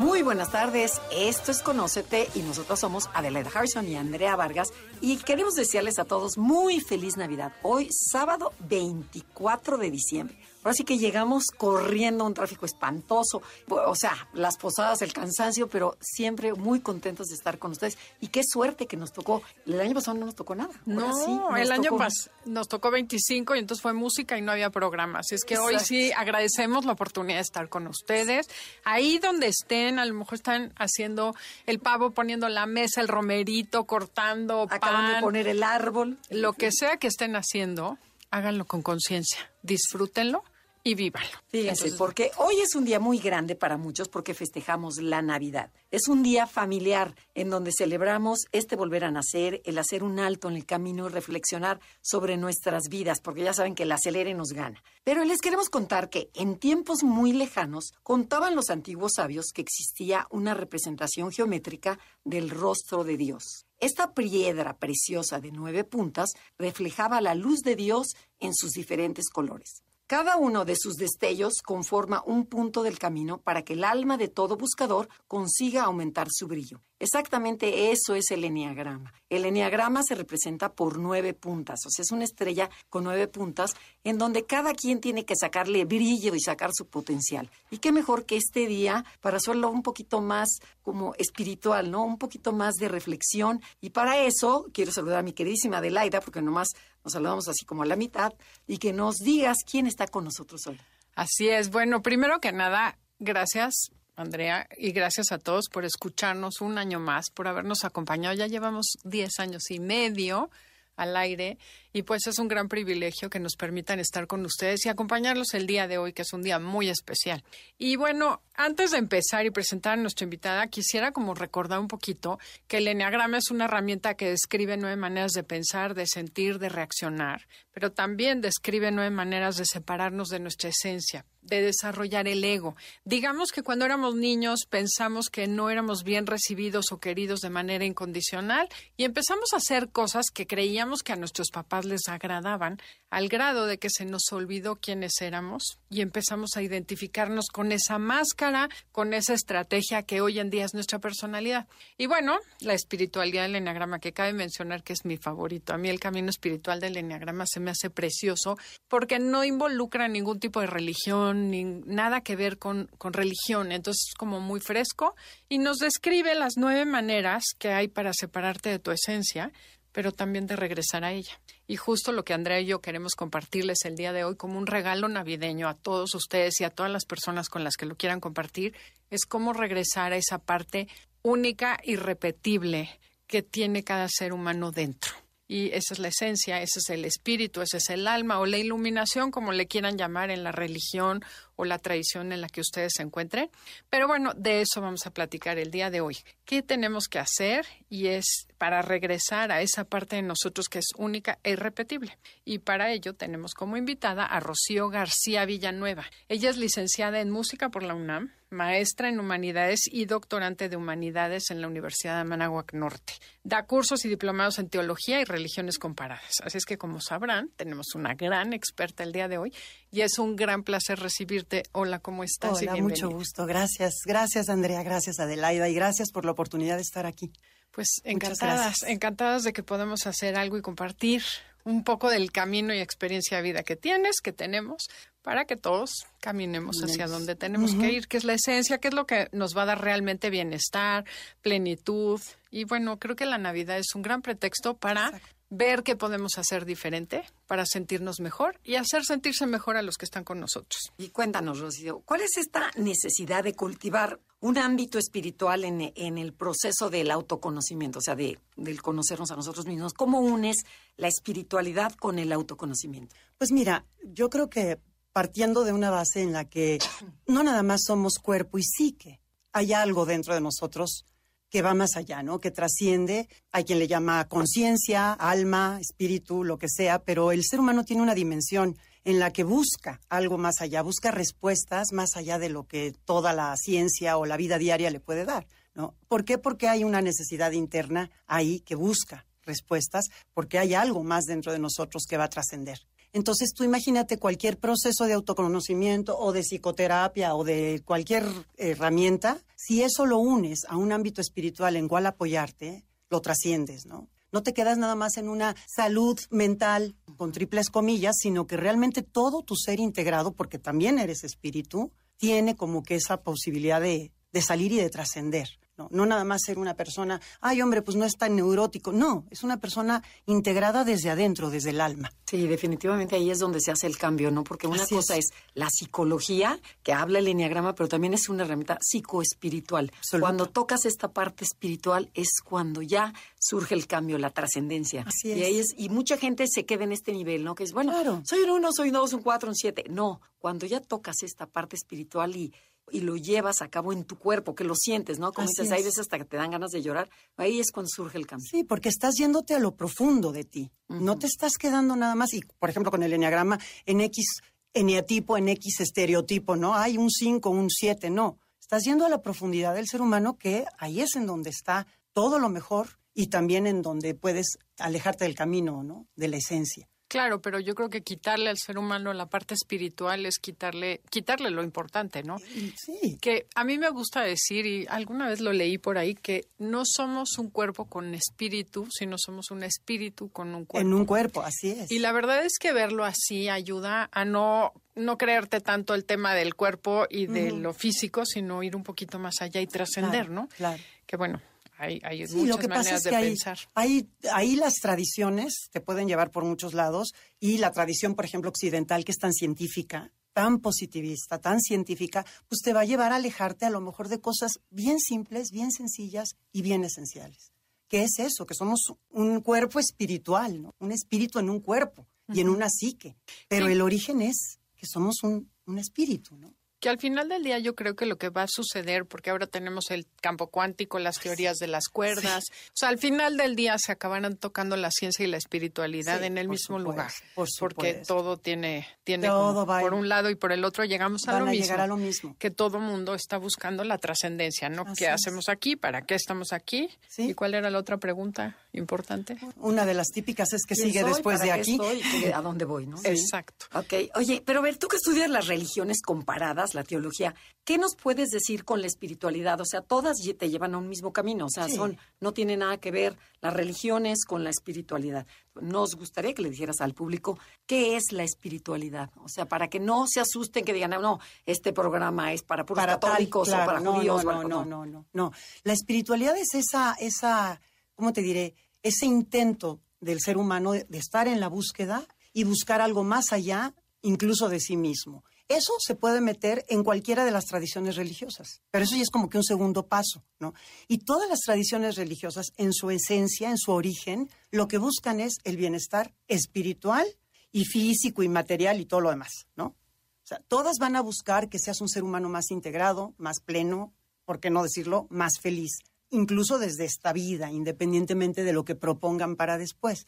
Muy buenas tardes, esto es Conócete y nosotros somos Adelaida Harrison y Andrea Vargas y queremos desearles a todos muy feliz Navidad. Hoy, sábado 24 de diciembre. Ahora sí que llegamos corriendo un tráfico espantoso, o sea, las posadas, el cansancio, pero siempre muy contentos de estar con ustedes. Y qué suerte que nos tocó. El año pasado no nos tocó nada. no, el año pasado nos tocó 25 y entonces fue música y no había programa. Así es que hoy sí agradecemos la oportunidad de estar con ustedes. Ahí donde estén, a lo mejor están haciendo el pavo, poniendo la mesa, el romerito, cortando Acaban de poner el árbol. Lo que sea que estén haciendo, háganlo con conciencia. Disfrútenlo y vívalo. Fíjense, porque hoy es un día muy grande para muchos porque festejamos la Navidad. Es un día familiar en donde celebramos este volver a nacer, el hacer un alto en el camino y reflexionar sobre nuestras vidas, porque ya saben que el acelere nos gana. Pero les queremos contar que en tiempos muy lejanos contaban los antiguos sabios que existía una representación geométrica del rostro de Dios. Esta piedra preciosa de nueve puntas reflejaba la luz de Dios en sus diferentes colores. Cada uno de sus destellos conforma un punto del camino para que el alma de todo buscador consiga aumentar su brillo. Exactamente eso es el eneagrama. El eneagrama se representa por nueve puntas, o sea, es una estrella con nueve puntas en donde cada quien tiene que sacarle brillo y sacar su potencial. Y qué mejor que este día para hacerlo un poquito más como espiritual, ¿no? Un poquito más de reflexión. Y para eso quiero saludar a mi queridísima Adelaida, porque nomás nos saludamos así como a la mitad, y que nos digas quién está con nosotros hoy. Así es. Bueno, primero que nada, gracias Andrea, y gracias a todos por escucharnos un año más, por habernos acompañado. Ya llevamos 10 años y medio al aire y pues es un gran privilegio que nos permitan estar con ustedes y acompañarlos el día de hoy, que es un día muy especial. Y bueno, antes de empezar y presentar a nuestra invitada, quisiera como recordar un poquito que el Enneagrama es una herramienta que describe nueve maneras de pensar, de sentir, de reaccionar, pero también describe nueve maneras de separarnos de nuestra esencia, de desarrollar el ego. Digamos que cuando éramos niños pensamos que no éramos bien recibidos o queridos de manera incondicional y empezamos a hacer cosas que creíamos que a nuestros papás les agradaban, al grado de que se nos olvidó quiénes éramos y empezamos a identificarnos con esa máscara, con esa estrategia que hoy en día es nuestra personalidad. Y bueno, la espiritualidad del enneagrama, que cabe mencionar que es mi favorito. A mí el camino espiritual del enneagrama se me hace precioso porque no involucra ningún tipo de religión, ni nada que ver con, con religión. Entonces es como muy fresco y nos describe las nueve maneras que hay para separarte de tu esencia pero también de regresar a ella. Y justo lo que Andrea y yo queremos compartirles el día de hoy como un regalo navideño a todos ustedes y a todas las personas con las que lo quieran compartir, es cómo regresar a esa parte única y repetible que tiene cada ser humano dentro. Y esa es la esencia, ese es el espíritu, ese es el alma o la iluminación, como le quieran llamar en la religión o la tradición en la que ustedes se encuentren. Pero bueno, de eso vamos a platicar el día de hoy. ¿Qué tenemos que hacer? Y es para regresar a esa parte de nosotros que es única e irrepetible. Y para ello tenemos como invitada a Rocío García Villanueva. Ella es licenciada en música por la UNAM, maestra en humanidades y doctorante de humanidades en la Universidad de Anáhuac Norte. Da cursos y diplomados en teología y religiones comparadas. Así es que, como sabrán, tenemos una gran experta el día de hoy y es un gran placer recibirte. Hola, ¿cómo estás? Hola, mucho gusto. Gracias, gracias Andrea, gracias Adelaida y gracias por la oportunidad de estar aquí. Pues encantadas, encantadas de que podamos hacer algo y compartir un poco del camino y experiencia de vida que tienes, que tenemos, para que todos caminemos hacia donde tenemos que ir, que es la esencia, que es lo que nos va a dar realmente bienestar, plenitud. Y bueno, creo que la Navidad es un gran pretexto para ver qué podemos hacer diferente para sentirnos mejor y hacer sentirse mejor a los que están con nosotros. Y cuéntanos, Rocío, ¿cuál es esta necesidad de cultivar un ámbito espiritual en, en el proceso del autoconocimiento, o sea, de, del conocernos a nosotros mismos? ¿Cómo unes la espiritualidad con el autoconocimiento? Pues mira, yo creo que partiendo de una base en la que no nada más somos cuerpo y psique, hay algo dentro de nosotros que va más allá, ¿no? Que trasciende. Hay quien le llama conciencia, alma, espíritu, lo que sea, pero el ser humano tiene una dimensión en la que busca algo más allá, busca respuestas más allá de lo que toda la ciencia o la vida diaria le puede dar. ¿no? ¿Por qué? Porque hay una necesidad interna ahí que busca respuestas, porque hay algo más dentro de nosotros que va a trascender. Entonces tú imagínate cualquier proceso de autoconocimiento o de psicoterapia o de cualquier herramienta, si eso lo unes a un ámbito espiritual en cual apoyarte, lo trasciendes, ¿no? No te quedas nada más en una salud mental con triples comillas, sino que realmente todo tu ser integrado, porque también eres espíritu, tiene como que esa posibilidad de, de salir y de trascender. ¿No? nada más ser una persona, ay hombre, pues no es tan neurótico. No, es una persona integrada desde adentro, desde el alma. Sí, definitivamente ahí es donde se hace el cambio, ¿no? Porque una cosa es. la psicología, que habla el enneagrama, pero también es una herramienta psicoespiritual. Cuando tocas esta parte espiritual es cuando ya surge el cambio, la trascendencia. Así es. Y, ahí es, y mucha gente se queda en este nivel, ¿no? Que es, bueno, soy un uno, soy un dos, un cuatro, un siete. No, cuando ya tocas esta parte espiritual y y lo llevas a cabo en tu cuerpo, que lo sientes, ¿no? Como dices, hay veces hasta que te dan ganas de llorar, ahí es cuando surge el cambio. Sí, porque estás yéndote a lo profundo de ti. No te estás quedando nada más, y por ejemplo con el enneagrama, en X eneatipo, en X estereotipo, ¿no? Hay un 5, un 7, no. Estás yendo a la profundidad del ser humano que ahí es en donde está todo lo mejor y también en donde puedes alejarte del camino, ¿no? De la esencia. Claro, pero yo creo que quitarle al ser humano la parte espiritual es quitarle, quitarle lo importante, ¿no? Sí. Que a mí me gusta decir, y alguna vez lo leí por ahí, que no somos un cuerpo con espíritu, sino somos un espíritu con un cuerpo. En un cuerpo, así es. Y la verdad es que verlo así ayuda a no no creerte tanto el tema del cuerpo y de lo físico, sino ir un poquito más allá y trascender, ¿no? Claro. Que bueno, hay, hay muchas lo que pasa es que hay, pensar. Ahí las tradiciones te pueden llevar por muchos lados y la tradición, por ejemplo, occidental, que es tan científica, tan positivista, tan científica, pues te va a llevar a alejarte a lo mejor de cosas bien simples, bien sencillas y bien esenciales. ¿Qué es eso? Que somos un cuerpo espiritual, ¿no? Un espíritu en un cuerpo y en una psique. Pero el origen es que somos un, un espíritu, ¿no? Que al final del día yo creo que lo que va a suceder, porque ahora tenemos el campo cuántico, las teorías de las cuerdas, o sea, al final del día se acabarán tocando la ciencia y la espiritualidad en el mismo lugar, porque todo tiene, tiene por un lado y por el otro llegamos a, lo, mismo, a lo mismo, que todo mundo está buscando la trascendencia, ¿no? ¿Qué hacemos aquí? ¿Para qué estamos aquí? ¿Y cuál era la otra pregunta importante? Una de las típicas es que sigue después de aquí. ¿A dónde voy? ¿no? Exacto. Ok, oye, pero a ver, tú que estudias las religiones comparadas, la teología. ¿Qué nos puedes decir con la espiritualidad? O sea, todas te llevan a un mismo camino, o sea, son no tiene nada que ver las religiones con la espiritualidad. Nos gustaría que le dijeras al público qué es la espiritualidad, o sea, para que no se asusten que digan, no, este programa es para puros católicos o para judíos. No, no, no, no, no, La espiritualidad es esa, esa, ¿cómo te diré? Ese intento del ser humano de estar en la búsqueda y buscar algo más allá incluso de sí mismo. Eso se puede meter en cualquiera de las tradiciones religiosas, pero eso ya es como que un segundo paso, ¿no? Y todas las tradiciones religiosas, en su esencia, en su origen, lo que buscan es el bienestar espiritual y físico y material y todo lo demás, ¿no? O sea, todas van a buscar que seas un ser humano más integrado, más pleno, por qué no decirlo, más feliz, incluso desde esta vida, independientemente de lo que propongan para después.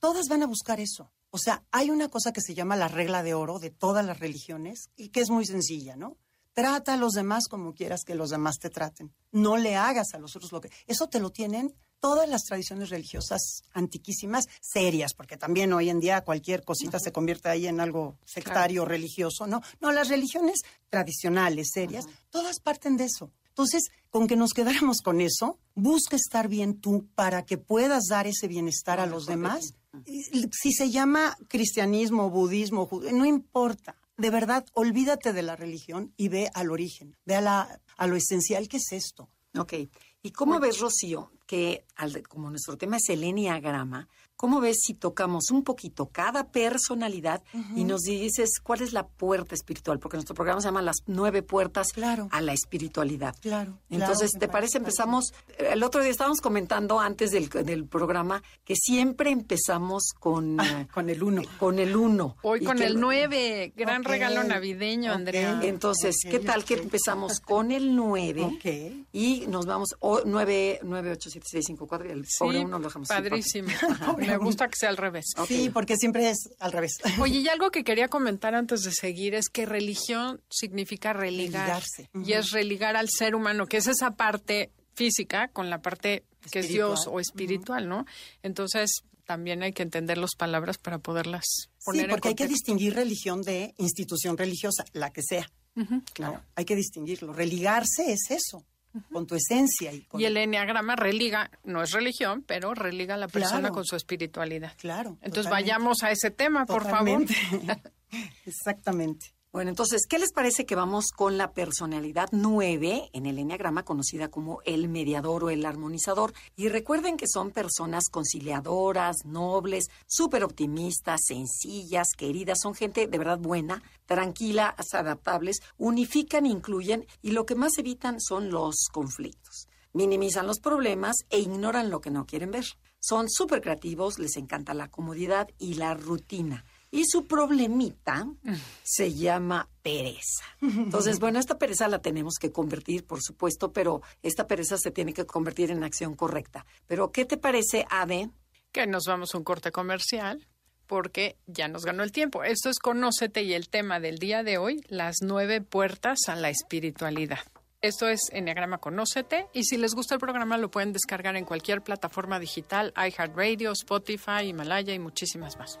Todas van a buscar eso. O sea, hay una cosa que se llama la regla de oro de todas las religiones y que es muy sencilla, ¿no? Trata a los demás como quieras que los demás te traten. No le hagas a los otros lo que... Eso te lo tienen todas las tradiciones religiosas antiquísimas, serias, porque también hoy en día cualquier cosita se convierte ahí en algo sectario, religioso, ¿no? No, las religiones tradicionales, serias, todas parten de eso. Entonces, con que nos quedáramos con eso, busca estar bien tú para que puedas dar ese bienestar a los demás si se llama cristianismo, budismo, no importa. De verdad, olvídate de la religión y ve al origen, ve a, la, a lo esencial que es esto. Ok. ¿Y cómo ves, Rocío, que al, como nuestro tema es el enneagrama, ¿Cómo ves si tocamos un poquito cada personalidad y nos dices cuál es la puerta espiritual? Porque nuestro programa se llama Las nueve puertas a la espiritualidad. Claro. Entonces, ¿te parece? Empezamos, el otro día estábamos comentando antes del, programa que siempre empezamos con... Ah, eh, con el uno. Con el uno. Hoy con el nueve. Gran regalo navideño, Andrea. Entonces, ¿qué tal que empezamos con el nueve? Y nos vamos, nueve, nueve, ocho, siete, seis, cinco, cuatro, y el pobre uno lo dejamos. Padrísimo. Me gusta que sea al revés. Sí, porque siempre es al revés. Oye, y algo que quería comentar antes de seguir es que religión significa religar. Religarse. Y es religar al ser humano, que es esa parte física con la parte que es Dios Espiritual. o espiritual, ¿no? Entonces, también hay que entender las palabras para poderlas poner Sí, porque hay que distinguir religión de institución religiosa, la que sea. claro. ¿no? Hay que distinguirlo. Religarse es eso, con tu esencia. Y, con, Y el enneagrama religa, no es religión, pero religa a la persona Claro. con su espiritualidad. Claro. Entonces totalmente. vayamos a ese tema, por Totalmente. favor. Exactamente. Bueno, entonces, ¿qué les parece que vamos con la personalidad 9 en el Enneagrama, conocida como el mediador o el armonizador? Y recuerden que son personas conciliadoras, nobles, súper optimistas, sencillas, queridas, son gente de verdad buena, tranquila, adaptables, unifican, incluyen y lo que más evitan son los conflictos. Minimizan los problemas e ignoran lo que no quieren ver. Son súper creativos, les encanta la comodidad y la rutina. Y su problemita se llama pereza. Entonces, bueno, esta pereza la tenemos que convertir, por supuesto, pero esta pereza se tiene que convertir en acción correcta. Pero, ¿qué te parece, Ade? que nos vamos a un corte comercial porque ya nos ganó el tiempo. Esto es Conócete y el tema del día de hoy, las nueve puertas a la espiritualidad. Esto es Enneagrama Conócete y si les gusta el programa lo pueden descargar en cualquier plataforma digital, iHeartRadio, Spotify, Himalaya y muchísimas más.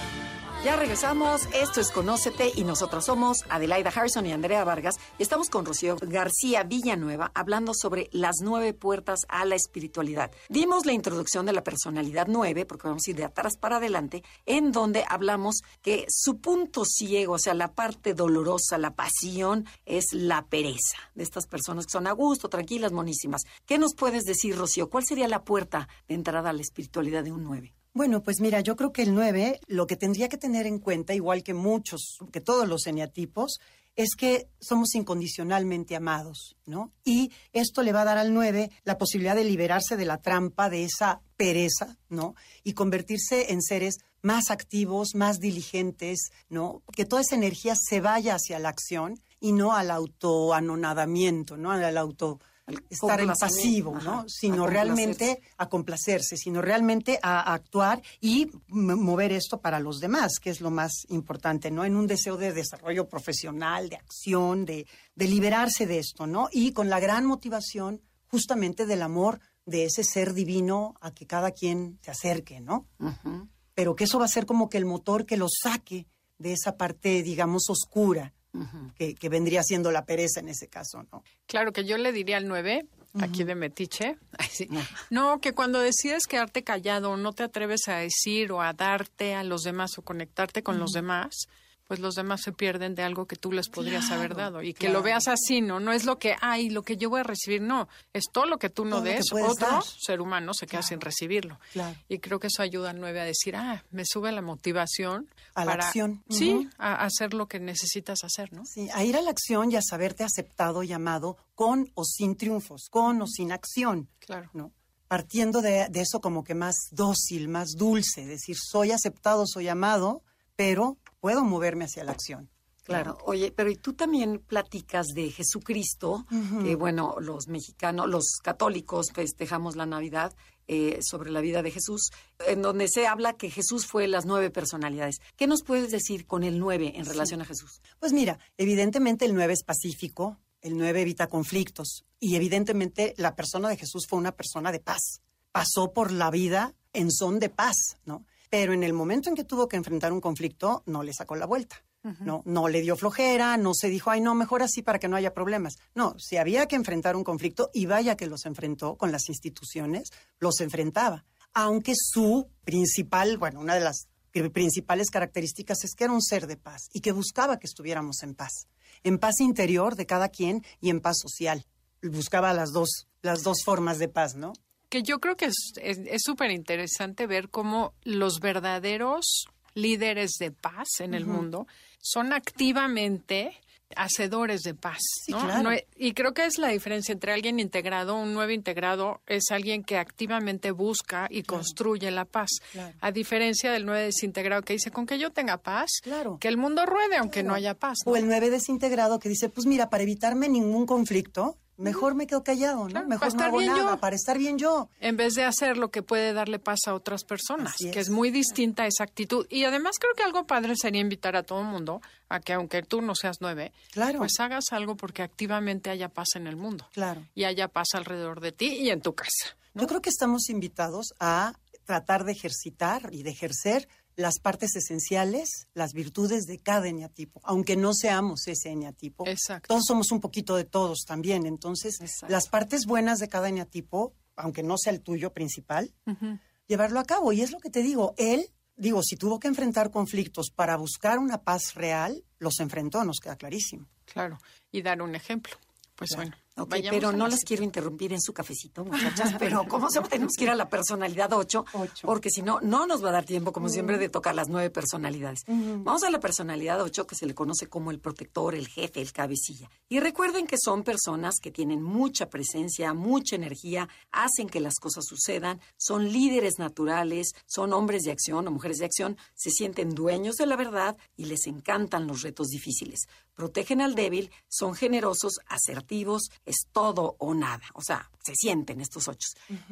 Ya regresamos, esto es Conócete y nosotros somos Adelaida Harrison y Andrea Vargas y estamos con Rocío García Villanueva hablando sobre las nueve puertas a la espiritualidad. Dimos la introducción de la personalidad nueve, porque vamos a ir de atrás para adelante, en donde hablamos que su punto ciego, o sea, la parte dolorosa, la pasión, es la pereza de estas personas que son a gusto, tranquilas, monísimas. ¿Qué nos puedes decir, Rocío? ¿Cuál sería la puerta de entrada a la espiritualidad de un nueve? Bueno, pues mira, yo creo que el 9 lo que tendría que tener en cuenta, igual que muchos, que todos los eneatipos, es que somos incondicionalmente amados, ¿no? Y esto le va a dar al 9 la posibilidad de liberarse de la trampa de esa pereza, ¿no? Y convertirse en seres más activos, más diligentes, ¿no? Que toda esa energía se vaya hacia la acción y no al autoanonadamiento, ¿no? Al auto estar en pasivo, ajá, ¿no? Sino realmente a complacerse, sino realmente a, a actuar y mover esto para los demás, que es lo más importante, ¿no? En un deseo de desarrollo profesional, de acción, de, de liberarse de esto, ¿no? Y con la gran motivación justamente del amor de ese ser divino a que cada quien se acerque, ¿no? Pero que eso va a ser como que el motor que lo saque de esa parte, digamos, oscura, que, que vendría siendo la pereza en ese caso, ¿no? Claro que yo le diría al 9, aquí de Metiche, ay, sí. no, que cuando decides quedarte callado, no te atreves a decir o a darte a los demás o conectarte con los demás, pues los demás se pierden de algo que tú les podrías haber dado. Y que claro. lo veas así, ¿no? No es lo que, ay, lo que yo voy a recibir, no. Es todo lo que tú no Todo des, otro dar. ser humano se queda sin recibirlo. Claro. Y creo que eso ayuda al 9 a decir, ah, me sube la motivación. A la acción. Sí, a a hacer lo que necesitas hacer, ¿no? Sí, a ir a la acción y a saberte aceptado y amado con o sin triunfos, con o sin acción, Claro. ¿no? Partiendo de, de eso como que más dócil, más dulce, decir, soy aceptado, soy amado, pero puedo moverme hacia la acción. Claro, oye, pero y tú también platicas de Jesucristo, que bueno, los mexicanos, los católicos festejamos la Navidad eh, sobre la vida de Jesús, en donde se habla que Jesús fue las nueve personalidades. ¿Qué nos puedes decir con el nueve en relación a Jesús? Pues mira, evidentemente el 9 es pacífico, el 9 evita conflictos y evidentemente la persona de Jesús fue una persona de paz. Pasó por la vida en son de paz, ¿no? Pero en el momento en que tuvo que enfrentar un conflicto, no le sacó la vuelta. No, no le dio flojera, no se dijo, ay, no, mejor así para que no haya problemas. No, si había que enfrentar un conflicto, y vaya que los enfrentó con las instituciones, los enfrentaba. Aunque su principal, bueno, una de las principales características es que era un ser de paz y que buscaba que estuviéramos en paz. En paz interior de cada quien y en paz social. Buscaba las dos, las dos formas de paz, ¿no? Que yo creo que es súper interesante ver cómo los verdaderos líderes de paz en el mundo son activamente hacedores de paz. Sí, ¿no? claro. No y creo que es la diferencia entre alguien integrado, un nuevo integrado, es alguien que activamente busca y construye la paz. Claro. A diferencia del nueve desintegrado que dice, con que yo tenga paz, Claro. que el mundo ruede aunque no haya paz. ¿no? O el nueve desintegrado que dice, pues mira, para evitarme ningún conflicto, mejor me quedo callado, ¿no? Claro, mejor para no estar hago bien nada, yo. para estar bien yo. en vez de hacer lo que puede darle paz a otras personas, que es. muy distinta esa actitud. Y además creo que algo padre sería invitar a todo el mundo a que aunque tú no seas nueve, Claro. pues hagas algo porque activamente haya paz en el mundo. Claro. Y haya paz alrededor de ti y en tu casa. Yo creo que estamos invitados a tratar de ejercitar y de ejercer las partes esenciales, las virtudes de cada eneatipo, aunque no seamos ese eneatipo. Exacto. Todos somos un poquito de todos también. Entonces, Exacto. las partes buenas de cada eneatipo, aunque no sea el tuyo principal, llevarlo a cabo. Y es lo que te digo, él, digo, si tuvo que enfrentar conflictos para buscar una paz real, los enfrentó, nos queda clarísimo. Claro. Y dar un ejemplo. Pues bueno. Ok, vayamos pero no la las quiero interrumpir en su cafecito, muchachas, pero ¿cómo se tenemos que ir a la personalidad 8? Ocho. Porque si no, no nos va a dar tiempo, como siempre, de tocar las nueve personalidades. Vamos a la personalidad 8, que se le conoce como el protector, el jefe, el cabecilla. Y recuerden que son personas que tienen mucha presencia, mucha energía, hacen que las cosas sucedan, son líderes naturales, son hombres de acción o mujeres de acción, se sienten dueños de la verdad y les encantan los retos difíciles protegen al débil, son generosos, asertivos, es todo o nada. O sea, se sienten estos ocho.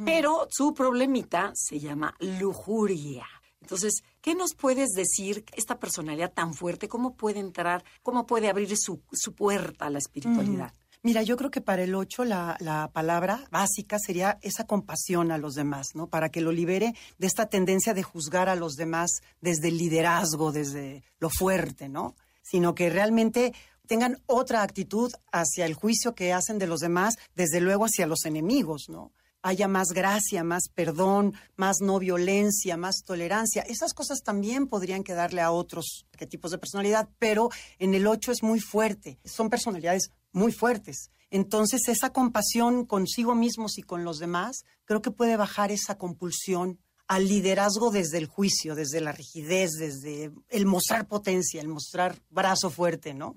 Pero su problemita se llama lujuria. Entonces, ¿qué nos puedes decir esta personalidad tan fuerte? ¿Cómo puede entrar? ¿Cómo puede abrir su, su puerta a la espiritualidad? Mira, yo creo que para el 8 la, la palabra básica sería esa compasión a los demás, ¿no? Para que lo libere de esta tendencia de juzgar a los demás desde el liderazgo, desde lo fuerte, ¿no? Sino que realmente tengan otra actitud hacia el juicio que hacen de los demás, desde luego hacia los enemigos, ¿no? Haya más gracia, más perdón, más no violencia, más tolerancia. Esas cosas también podrían quedarle a otros tipos de personalidad, pero en el 8 es muy fuerte. Son personalidades muy fuertes. Entonces, esa compasión consigo mismos y con los demás, creo que puede bajar esa compulsión al liderazgo desde el juicio, desde la rigidez, desde el mostrar potencia, el mostrar brazo fuerte, ¿no?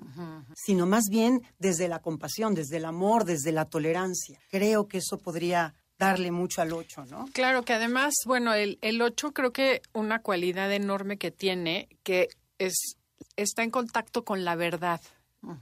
Sino más bien desde la compasión, desde el amor, desde la tolerancia. Creo que eso podría darle mucho al ocho, ¿no? Claro que además, bueno, el, el 8 creo que una cualidad enorme que tiene, que es está en contacto con la verdad.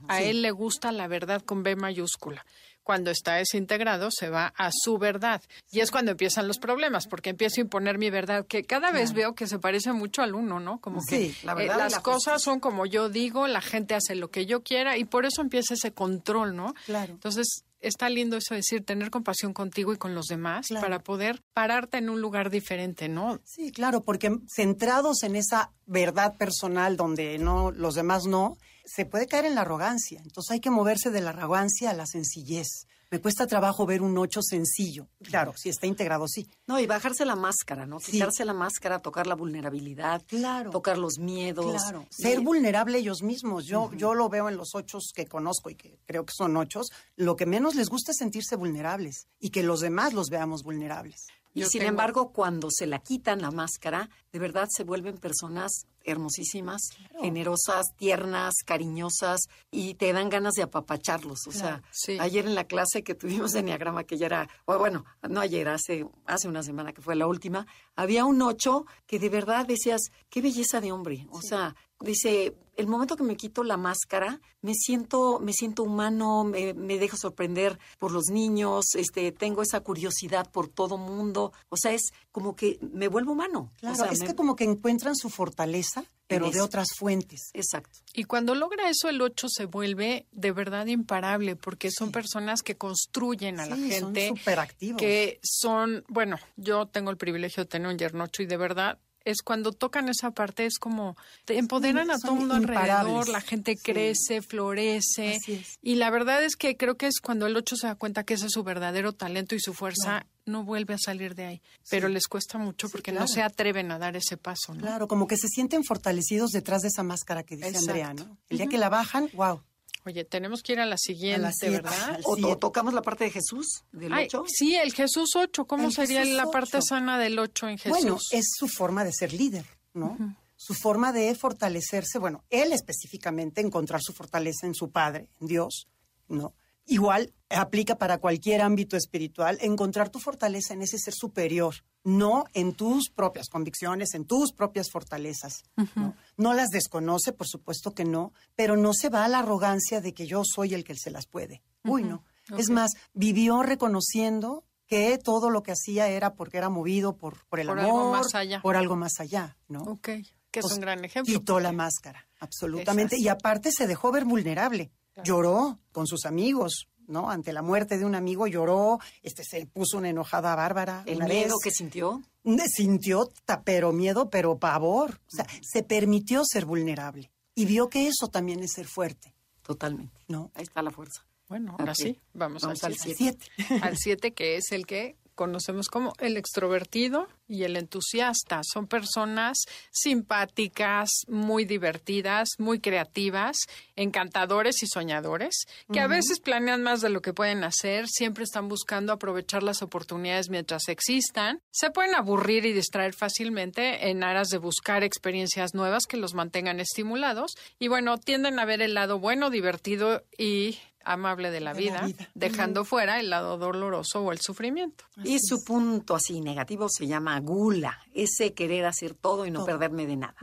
A él le gusta la verdad con B mayúscula. Cuando está desintegrado se va a su verdad. Y es cuando empiezan los problemas, porque empiezo a imponer mi verdad, que cada vez veo que se parece mucho al uno, ¿no? Como que Sí, la eh, verdad y las la cosas justicia. son como yo digo, la gente hace lo que yo quiera y por eso empieza ese control, ¿no? Claro. Entonces, está lindo eso de decir, tener compasión contigo y con los demás Claro. para poder pararte en un lugar diferente, ¿no? Sí, claro, porque centrados en esa verdad personal donde no los demás no, se puede caer en la arrogancia. Entonces hay que moverse de la arrogancia a la sencillez. Me cuesta trabajo ver un ocho sencillo. Claro, si está integrado, sí. No, y bajarse la máscara, ¿no? Sí. Quitarse la máscara, tocar la vulnerabilidad, Claro. tocar los miedos. Claro, Y- ser vulnerable ellos mismos. Yo, yo lo veo en los ochos que conozco y que creo que son ochos. Lo que menos les gusta es sentirse vulnerables y que los demás los veamos vulnerables. Y Yo sin tengo- embargo, cuando se la quitan la máscara, de verdad se vuelven personas hermosísimas, generosas, tiernas, cariñosas y te dan ganas de apapacharlos. O sea, sí. ayer en la clase que tuvimos de Enneagrama, que ya era, bueno, no ayer, hace, hace una semana que fue la última, había un ocho que de verdad decías, qué belleza de hombre. O sea, dice, el momento que me quito la máscara, me siento, me siento humano, me, me dejo sorprender por los niños, este, tengo esa curiosidad por todo mundo. O sea, es como que me vuelvo humano. Claro, O sea, es me- que como que encuentran su fortaleza, pero de otras fuentes. Exacto. Y cuando logra eso, el 8 se vuelve de verdad imparable, porque son personas que construyen a la gente, son superactivos. que son, bueno, yo tengo el privilegio de tener un yernocho y de verdad es cuando tocan esa parte, es como te empoderan a todo el mundo alrededor, la gente Sí. crece, florece. Y la verdad es que creo que es cuando el 8 se da cuenta que ese es su verdadero talento y su fuerza no vuelve a salir de ahí. Pero les cuesta mucho porque claro. no se atreven a dar ese paso, ¿no? Claro, como que se sienten fortalecidos detrás de esa máscara que dice Exacto. Andrea, ¿no? El día que la bajan, wow. Oye, tenemos que ir a la siguiente, siete. ¿verdad? O, tocamos la parte de Jesús, del Ay, 8. sí, el Jesús 8. ¿Cómo El sería Jesús la parte sana del 8 en Jesús? Bueno, es su forma de ser líder, ¿no? su forma de fortalecerse, bueno, él específicamente encontrar su fortaleza en su Padre, en Dios, ¿no? Igual aplica para cualquier ámbito espiritual, encontrar tu fortaleza en ese ser superior, no en tus propias convicciones, en tus propias fortalezas. ¿no? no las desconoce, por supuesto que no, pero no se va a la arrogancia de que yo soy el que se las puede. Uy, no. Es más, vivió reconociendo que todo lo que hacía era porque era movido por, por el Por amor, algo más allá. por algo más allá, ¿no? Ok, que es Pues, un gran ejemplo. Quitó la máscara, absolutamente. Y aparte se dejó ver vulnerable. Lloró con sus amigos, ¿no? Ante la muerte de un amigo lloró, este se puso una enojada bárbara. El una miedo vez. que sintió. Sintió, pero miedo, pero pavor. O sea, se permitió ser vulnerable. Y vio que eso también es ser fuerte, Totalmente. ¿no? Ahí está la fuerza. Bueno, ahora sí, vamos, Vamos al al 7. Siete. Al 7, que es el que conocemos como el extrovertido y el entusiasta. Son personas simpáticas, muy divertidas, muy creativas, encantadores y soñadores, que a veces planean más de lo que pueden hacer, siempre están buscando aprovechar las oportunidades mientras existan. Se pueden aburrir y distraer fácilmente en aras de buscar experiencias nuevas que los mantengan estimulados y bueno, tienden a ver el lado bueno, divertido y amable de la De la vida, dejando fuera el lado doloroso o el sufrimiento. Y su punto así negativo se llama gula, ese querer hacer todo y no Todo. perderme de nada.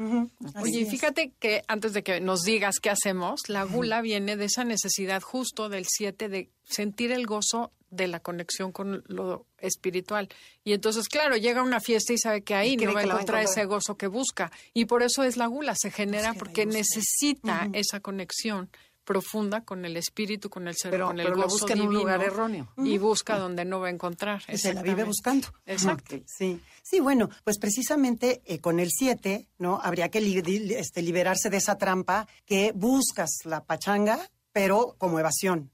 Así Oye, es. fíjate que antes de que nos digas qué hacemos, la gula viene de esa necesidad justo del 7 de sentir el gozo de la conexión con lo espiritual. Y entonces, claro, llega a una fiesta y sabe que ahí no va a encontrar ese gozo que busca. Y por eso es la gula, se genera y porque necesita esa conexión profunda con el espíritu, con el ser, Pero, con el pero lo gozo busca en un divino, lugar erróneo. y busca donde no va a encontrar. Y se la vive buscando. Exacto. Sí, sí, bueno, pues precisamente eh, con el 7, ¿no? Habría que li- este, liberarse de esa trampa que buscas la pachanga, pero como evasión.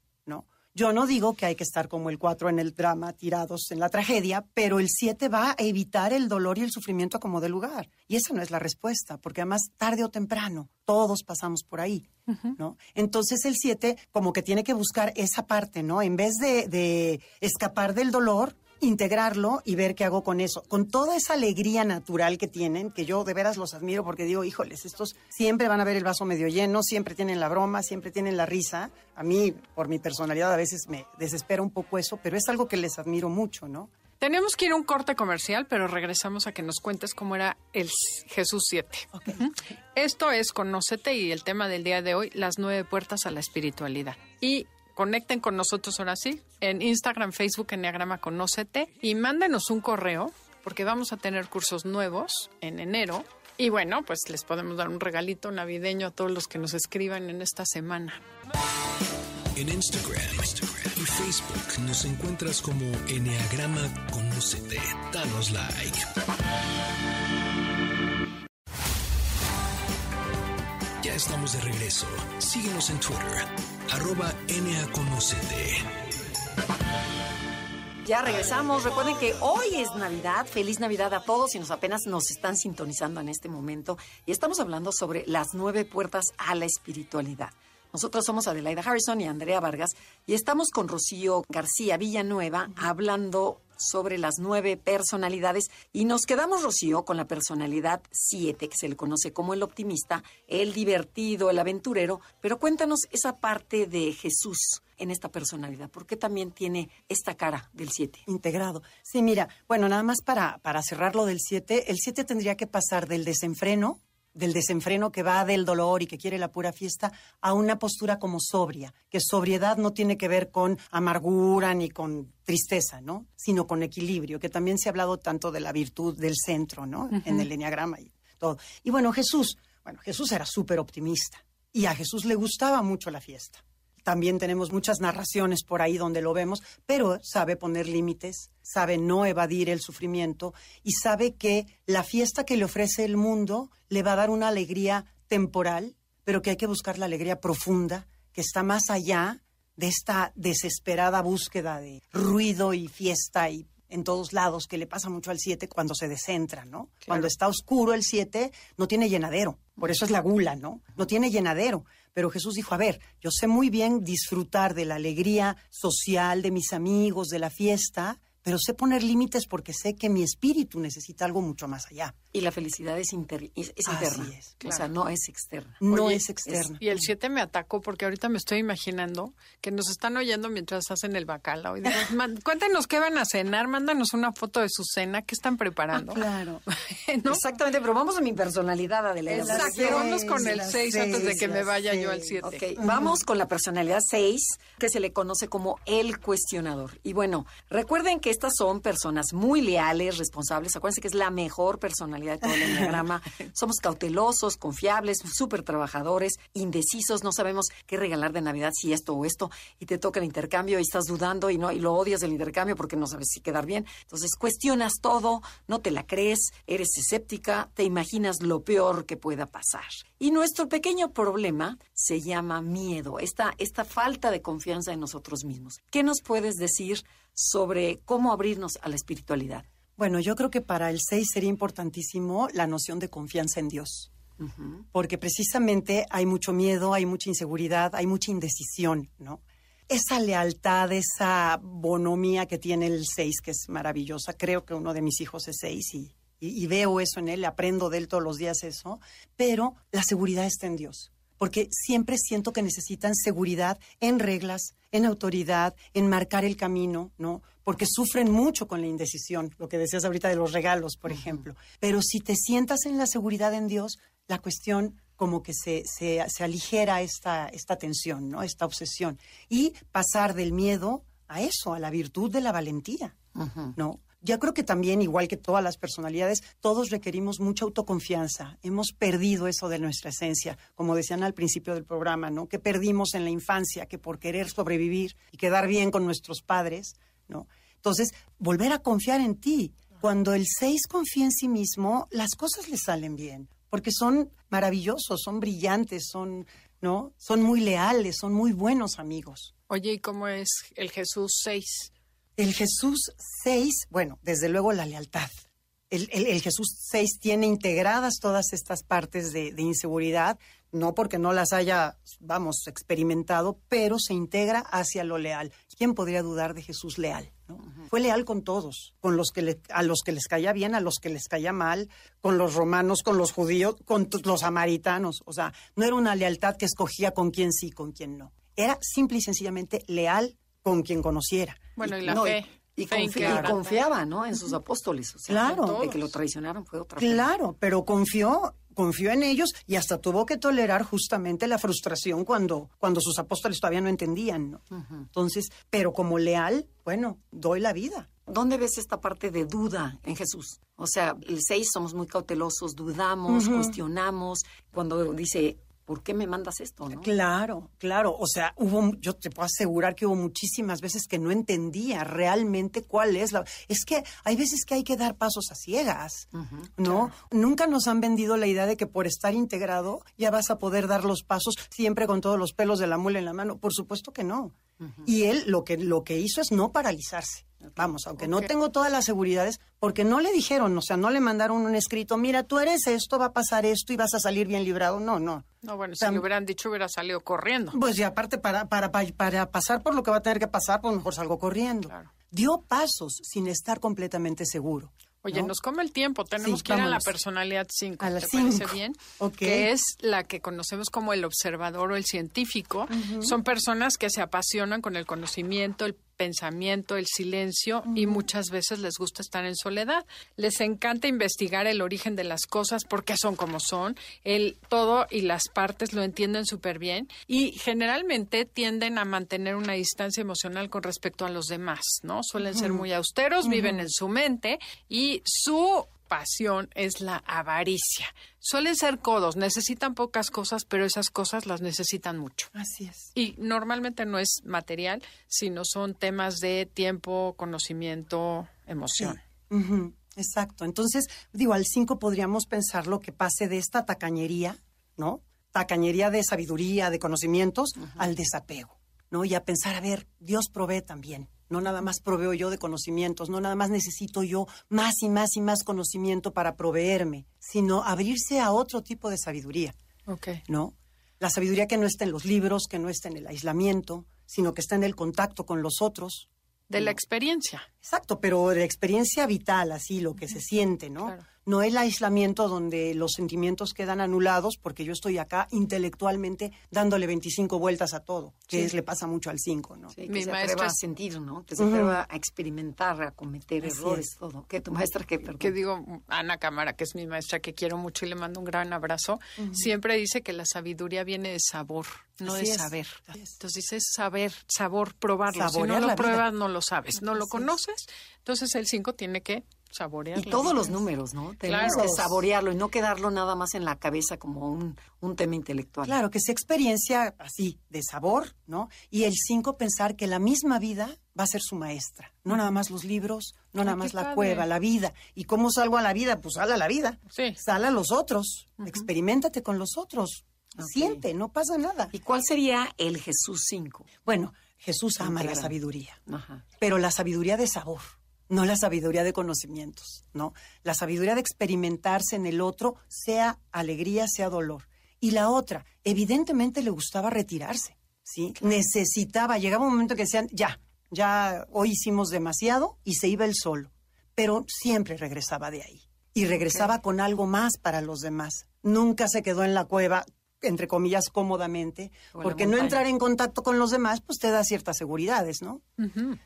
Yo no digo que hay que estar como el 4 en el drama, tirados en la tragedia, pero el 7 va a evitar el dolor y el sufrimiento como de lugar. Y esa no es la respuesta, porque además tarde o temprano todos pasamos por ahí, ¿no? Entonces el 7 como que tiene que buscar esa parte, ¿no? En vez de, de escapar del dolor, integrarlo y ver qué hago con eso. Con toda esa alegría natural que tienen, que yo de veras los admiro porque digo, híjoles, estos siempre van a ver el vaso medio lleno, siempre tienen la broma, siempre tienen la risa. A mí, por mi personalidad, a veces me desespera un poco eso, pero es algo que les admiro mucho, ¿no? Tenemos que ir a un corte comercial, pero regresamos a que nos cuentes cómo era el Jesús 7. Ujú. Esto es Conócete y el tema del día de hoy, las nueve puertas a la espiritualidad. Y conecten con nosotros ahora sí, en Instagram, Facebook, Enneagrama Conócete y mándenos un correo, porque vamos a tener cursos nuevos en enero. Y bueno, pues les podemos dar un regalito navideño a todos los que nos escriban en esta semana. En Instagram, y Facebook nos encuentras como Enneagrama Conócete. Danos like. Ya estamos de regreso. Síguenos en Twitter, arroba NAConócete. Ya regresamos. Recuerden que hoy es Navidad. Feliz Navidad a todos y nos apenas nos están sintonizando en este momento. Y estamos hablando sobre las nueve puertas a la espiritualidad. Nosotros somos Adelaida Harrison y Andrea Vargas y estamos con Rocío García Villanueva hablando sobre las nueve personalidades y nos quedamos, Rocío, con la personalidad 7, que se le conoce como el optimista, el divertido, el aventurero, pero cuéntanos esa parte de Jesús en esta personalidad, ¿por qué también tiene esta cara del 7? Integrado. Sí, mira, bueno, nada más para, para cerrar lo del 7, el 7 tendría que pasar del desenfreno, del desenfreno que va del dolor y que quiere la pura fiesta, a una postura como sobria, que sobriedad no tiene que ver con amargura ni con tristeza, ¿no? Sino con equilibrio, que también se ha hablado tanto de la virtud del centro, ¿no? En el enneagrama y todo. Y bueno, Jesús, bueno, Jesús era súper optimista y a Jesús le gustaba mucho la fiesta. También tenemos muchas narraciones por ahí donde lo vemos, pero sabe poner límites, sabe no evadir el sufrimiento y sabe que la fiesta que le ofrece el mundo le va a dar una alegría temporal, pero que hay que buscar la alegría profunda, que está más allá de esta desesperada búsqueda de ruido y fiesta y en todos lados, que le pasa mucho al 7 cuando se descentra, ¿no? Cuando está oscuro el 7, no tiene llenadero. Por eso es la gula, ¿no? No tiene llenadero. Pero Jesús dijo, a ver, yo sé muy bien disfrutar de la alegría social de mis amigos, de la fiesta, pero sé poner límites porque sé que mi espíritu necesita algo mucho más allá. Y la felicidad es, inter- es- es Así interna. O sea, no es externa. No Oye, es externa. Y el 7 me atacó porque ahorita me estoy imaginando que nos están oyendo mientras hacen el bacalao. Y digo, "Man, cuéntenos qué van a cenar, mándanos una foto de su cena, qué están preparando. Claro. ¿No? Exactamente, pero vamos a mi personalidad, Adelaida. Exacto, seis, vámonos con el las 6 antes de que me vaya yo al seis. 7. Ok, vamos con la personalidad 6, que se le conoce como el cuestionador. Y bueno, recuerden que estas son personas muy leales, responsables. Acuérdense que es la mejor personalidad de todo el enneagrama. Somos cautelosos, confiables, súper trabajadores, indecisos, no sabemos qué regalar de Navidad, si esto o esto, y te toca el intercambio y estás dudando y no y lo odias del intercambio porque no sabes si quedar bien. Entonces cuestionas todo, no te la crees, eres escéptica, te imaginas lo peor que pueda pasar. Y nuestro pequeño problema se llama miedo, esta, esta falta de confianza en nosotros mismos. ¿Qué nos puedes decir sobre cómo abrirnos a la espiritualidad? Bueno, yo creo que para el 6 sería importantísimo la noción de confianza en Dios. Porque precisamente hay mucho miedo, hay mucha inseguridad, hay mucha indecisión, ¿no? Esa lealtad, esa bonomía que tiene el 6, que es maravillosa. Creo que uno de mis hijos es 6 y, y- y veo eso en él, aprendo de él todos los días eso. Pero la seguridad está en Dios. Porque siempre siento que necesitan seguridad en reglas, en autoridad, en marcar el camino, ¿no? Porque sufren mucho con la indecisión, lo que decías ahorita de los regalos, por ejemplo. Pero si te sientas en la seguridad en Dios, la cuestión como que se, se, se aligera esta, esta tensión, ¿no? Esta obsesión. Y pasar del miedo a eso, a la virtud de la valentía, ¿no? Yo creo que también, igual que todas las personalidades, todos requerimos mucha autoconfianza. Hemos perdido eso de nuestra esencia, como decían al principio del programa, ¿no? Que perdimos en la infancia, que por querer sobrevivir y quedar bien con nuestros padres, ¿no? Entonces, volver a confiar en ti. Cuando el 6 confía en sí mismo, las cosas le salen bien, porque son maravillosos, son brillantes, son, ¿no? Son muy leales, son muy buenos amigos. Oye, ¿y cómo es el Jesús 6? El Jesús 6, bueno, desde luego la lealtad. El, el- el Jesús 6 tiene integradas todas estas partes de, de inseguridad, no porque no las haya, vamos, experimentado, pero se integra hacia lo leal. ¿Quién podría dudar de Jesús leal? no? Fue leal con todos, con los que le- a los que les caía bien, a los que les caía mal, con los romanos, con los judíos, con los samaritanos. O sea, no era una lealtad que escogía con quién sí, con quién no. Era simple y sencillamente leal con quien conociera. Bueno, y la No, fe. Y, confi- confiaba, ¿no? En sus apóstoles. O sea, Claro. De que lo traicionaron fue otra cosa. Claro, pero confió, confió en ellos y hasta tuvo que tolerar justamente la frustración cuando, cuando sus apóstoles todavía no entendían. ¿no? Entonces, pero como leal, bueno, doy la vida. ¿Dónde ves esta parte de duda en Jesús? O sea, el 6 somos muy cautelosos, dudamos, cuestionamos. Cuando dice, ¿por qué me mandas esto? ¿no? Claro, claro. O sea, hubo, yo te puedo asegurar que hubo muchísimas veces que no entendía realmente cuál es la. Es que hay veces que hay que dar pasos a ciegas, ¿no? Nunca nos han vendido la idea de que por estar integrado ya vas a poder dar los pasos siempre con todos los pelos de la mula en la mano. Por supuesto que no. Y él lo que, lo que hizo es no paralizarse. Vamos, aunque no tengo todas las seguridades, porque no le dijeron, o sea, no le mandaron un escrito, mira, tú eres esto, va a pasar esto y vas a salir bien librado. No, no. No, bueno, si le hubieran dicho, hubiera salido corriendo. Pues y aparte, para, para, para, pasar por lo que va a tener que pasar, pues mejor salgo corriendo. Claro. Dio pasos sin estar completamente seguro. Oye, ¿no? nos come el tiempo. Tenemos Sí, que ir a la personalidad 5. A la ¿Te parece cinco. bien? Ok. Que es la que conocemos como el observador o el científico. Son personas que se apasionan con el conocimiento, el pensamiento, el silencio y muchas veces les gusta estar en soledad. Les encanta investigar el origen de las cosas, por qué son como son, el todo y las partes lo entienden súper bien y generalmente tienden a mantener una distancia emocional con respecto a los demás, ¿no? Suelen ser muy austeros, viven en su mente y su pasión es la avaricia. Suelen ser codos, necesitan pocas cosas, pero esas cosas las necesitan mucho. Así es. Y normalmente no es material, sino son temas de tiempo, conocimiento, emoción. Exacto. Entonces, digo, al 5 podríamos pensar lo que pase de esta tacañería, ¿no? Tacañería de sabiduría, de conocimientos, al desapego, ¿no? Y a pensar, a ver, Dios provee también. No nada más proveo yo de conocimientos, no nada más necesito yo más y más y más conocimiento para proveerme, sino abrirse a otro tipo de sabiduría. Ok. ¿no? La sabiduría que no está en los libros, que no está en el aislamiento, sino que está en el contacto con los otros. De la experiencia. Exacto, pero de experiencia vital, así, lo que se siente, ¿no? Claro. No el aislamiento donde los sentimientos quedan anulados porque yo estoy acá intelectualmente dándole 25 vueltas a todo, que es, le pasa mucho al 5, ¿no? Sí, que Mi se maestra atreva a sentir, ¿no? Que se atreva a experimentar, a cometer Así errores, es. todo. Que tu maestra que perdón. que digo, Ana Cámara, que es mi maestra, que quiero mucho y le mando un gran abrazo, siempre dice que la sabiduría viene de sabor, no Así de es, saber. es. Entonces dice saber, sabor, probarlo. si Saborear no la lo vida. pruebas, no lo sabes. No lo Así es. conoces, entonces el 5 tiene que saborear. Y todos los números, ¿no? Tenemos Claro. que saborearlo y no quedarlo nada más en la cabeza como un, un tema intelectual. Claro, que sea experiencia así, de sabor, ¿no? Y el 5 pensar que la misma vida va a ser su maestra. No nada más los libros, no nada más la padre. cueva, la vida. ¿Y cómo salgo a la vida? Pues sal a la vida. Sí. Sal a los otros. Experimentate con los otros. Siente, no pasa nada. ¿Y cuál sería el Jesús 5? Bueno, Jesús ama la sabiduría. Ajá. pero la sabiduría de sabor, no la sabiduría de conocimientos, ¿no? La sabiduría de experimentarse en el otro, sea alegría, sea dolor. Y la otra, evidentemente le gustaba retirarse, ¿sí? Necesitaba, llegaba un momento que decían, ya, ya hoy hicimos demasiado y se iba él solo, pero siempre regresaba de ahí. Y regresaba con algo más para los demás. Nunca se quedó en la cueva, entre comillas, cómodamente, O porque no entrar en contacto con los demás, pues te da ciertas seguridades, ¿no?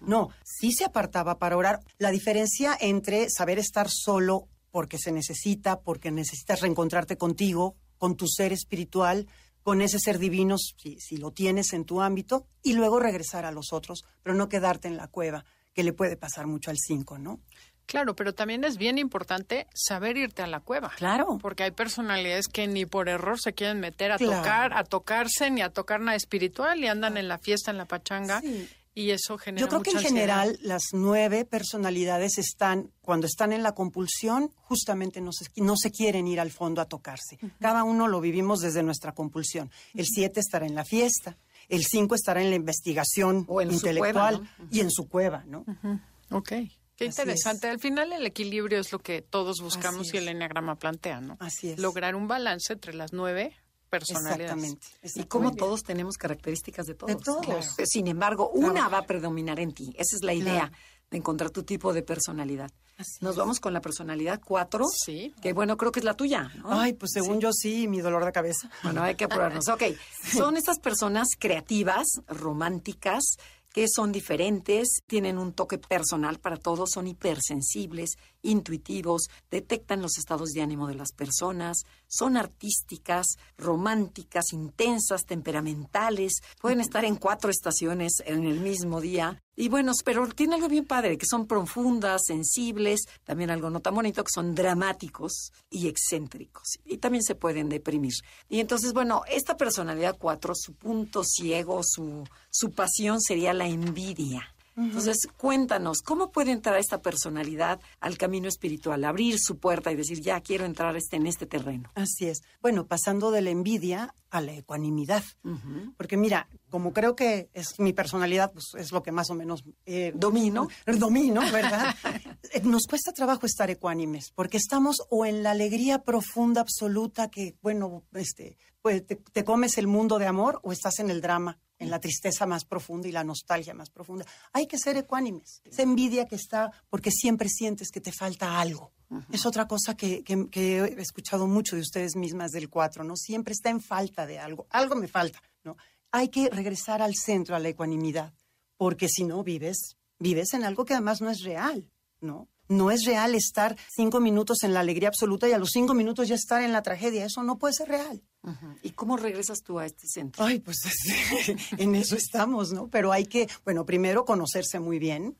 No, sí se apartaba para orar. La diferencia entre saber estar solo porque se necesita, porque necesitas reencontrarte contigo, con tu ser espiritual, con ese ser divino, si, si lo tienes en tu ámbito, y luego regresar a los otros, pero no quedarte en la cueva, que le puede pasar mucho al 5, ¿no? Claro, pero también es bien importante saber irte a la cueva. Claro. Porque hay personalidades que ni por error se quieren meter a Claro. tocar, a tocarse, ni a tocar nada espiritual y andan en la fiesta, en la pachanga. Sí. Y eso genera Yo creo que en ansiedad. general las nueve personalidades están, cuando están en la compulsión, justamente no se, no se quieren ir al fondo a tocarse. Cada uno lo vivimos desde nuestra compulsión. El siete estará en la fiesta, el cinco estará en la investigación O en intelectual cueva, ¿no? y en su cueva, ¿no? Ok. Qué Así interesante. Al final el equilibrio es lo que todos buscamos y el enneagrama plantea, ¿no? Así es. Lograr un balance entre las nueve personalidades. Exactamente. Y como todos tenemos características de todos. todos. Claro. Sin embargo, una va a predominar en ti. Esa es la idea Claro. de encontrar tu tipo de personalidad. Así Nos es. vamos con la personalidad 4. Sí. Que bueno, creo que es la tuya. ¿no? Ay, pues según yo sí, mi dolor de cabeza. Bueno, hay que apurarnos. Ok, son estas personas creativas, románticas, son diferentes, tienen un toque personal para todos, son hipersensibles, intuitivos, detectan los estados de ánimo de las personas, son artísticas, románticas, intensas, temperamentales, pueden estar en cuatro estaciones en el mismo día. Y bueno, pero tiene algo bien padre, que son profundas, sensibles, también algo no tan bonito, que son dramáticos y excéntricos. Y también se pueden deprimir. Y entonces, bueno, esta personalidad 4, su punto ciego, su, su pasión sería la envidia. Entonces, cuéntanos, ¿cómo puede entrar esta personalidad al camino espiritual? Abrir su puerta y decir, ya quiero entrar este, en este terreno. Así es. Bueno, pasando de la envidia a la ecuanimidad. Porque mira, como creo que es mi personalidad, pues es lo que más o menos eh, Domino. Domino, ¿verdad? Eh, Nos cuesta trabajo estar ecuánimes, porque estamos o en la alegría profunda, absoluta, que, bueno, este, pues te, te comes el mundo de amor, o estás en el drama, en la tristeza más profunda y la nostalgia más profunda. Hay que ser ecuánimes. Esa envidia que está, porque siempre sientes que te falta algo. Es otra cosa que, que- que he escuchado mucho de ustedes mismas del 4, ¿no? Siempre está en falta de algo. Algo me falta, ¿no? Hay que regresar al centro, a la ecuanimidad, porque si no vives, vives en algo que además no es real, ¿no? No es real estar cinco minutos en la alegría absoluta y a los cinco minutos ya estar en la tragedia. Eso no puede ser real. ¿Y cómo regresas tú a este centro? Ay, pues en eso estamos, ¿no? Pero hay que, bueno, primero conocerse muy bien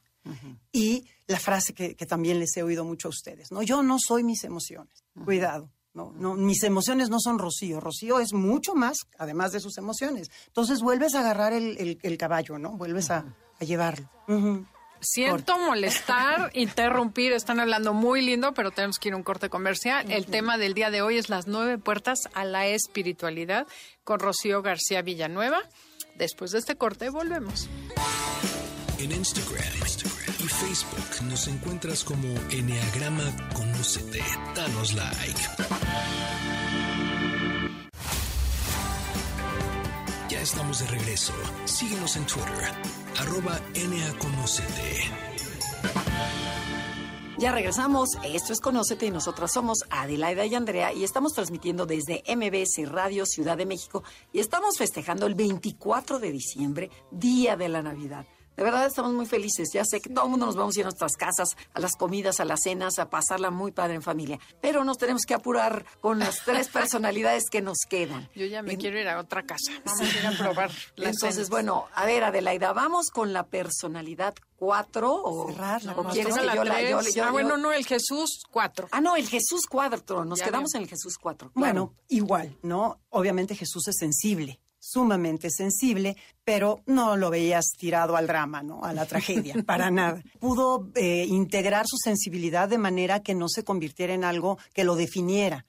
y la frase que, que también les he oído mucho a ustedes, ¿no? Yo no soy mis emociones. Cuidado. No, no, mis emociones no son Rocío. Rocío es mucho más, además de sus emociones. Entonces vuelves a agarrar el, el- el caballo, ¿no? Vuelves a, a llevarlo. Ujú. Siento molestar, interrumpir, están hablando muy lindo, pero tenemos que ir a un corte comercial. El tema del día de hoy es las nueve puertas a la espiritualidad con Rocío García Villanueva. Después de este corte volvemos. En Instagram, Instagram y Facebook nos encuentras como Enneagrama Conócete. Danos like. Ya estamos de regreso. Síguenos en Twitter, arroba NAConócete. Ya regresamos. Esto es Conócete y nosotras somos Adelaida y Andrea y estamos transmitiendo desde MBS Radio Ciudad de México y estamos festejando el 24 de diciembre, Día de la Navidad. De verdad estamos muy felices. Ya sé que todo el mundo nos vamos a ir a nuestras casas, a las comidas, a las cenas, a pasarla muy padre en familia. Pero nos tenemos que apurar con las tres personalidades que nos quedan. Yo ya me quiero ir a otra casa. Vamos a ir a probar las Entonces, cenas. bueno, a ver, Adelaida, vamos con la personalidad cuatro o, Cerrar la o quieres que la yo la yo, yo- Ah, yo- bueno, no, el Jesús, cuatro. Ah, no, el Jesús cuatro. Nos Ya quedamos en el Jesús cuatro. Bueno, igual, ¿no? Obviamente Jesús es sensible, sumamente sensible, pero no lo veías tirado al drama, ¿no? A la tragedia, para nada. Pudo eh, integrar su sensibilidad de manera que no se convirtiera en algo que lo definiera,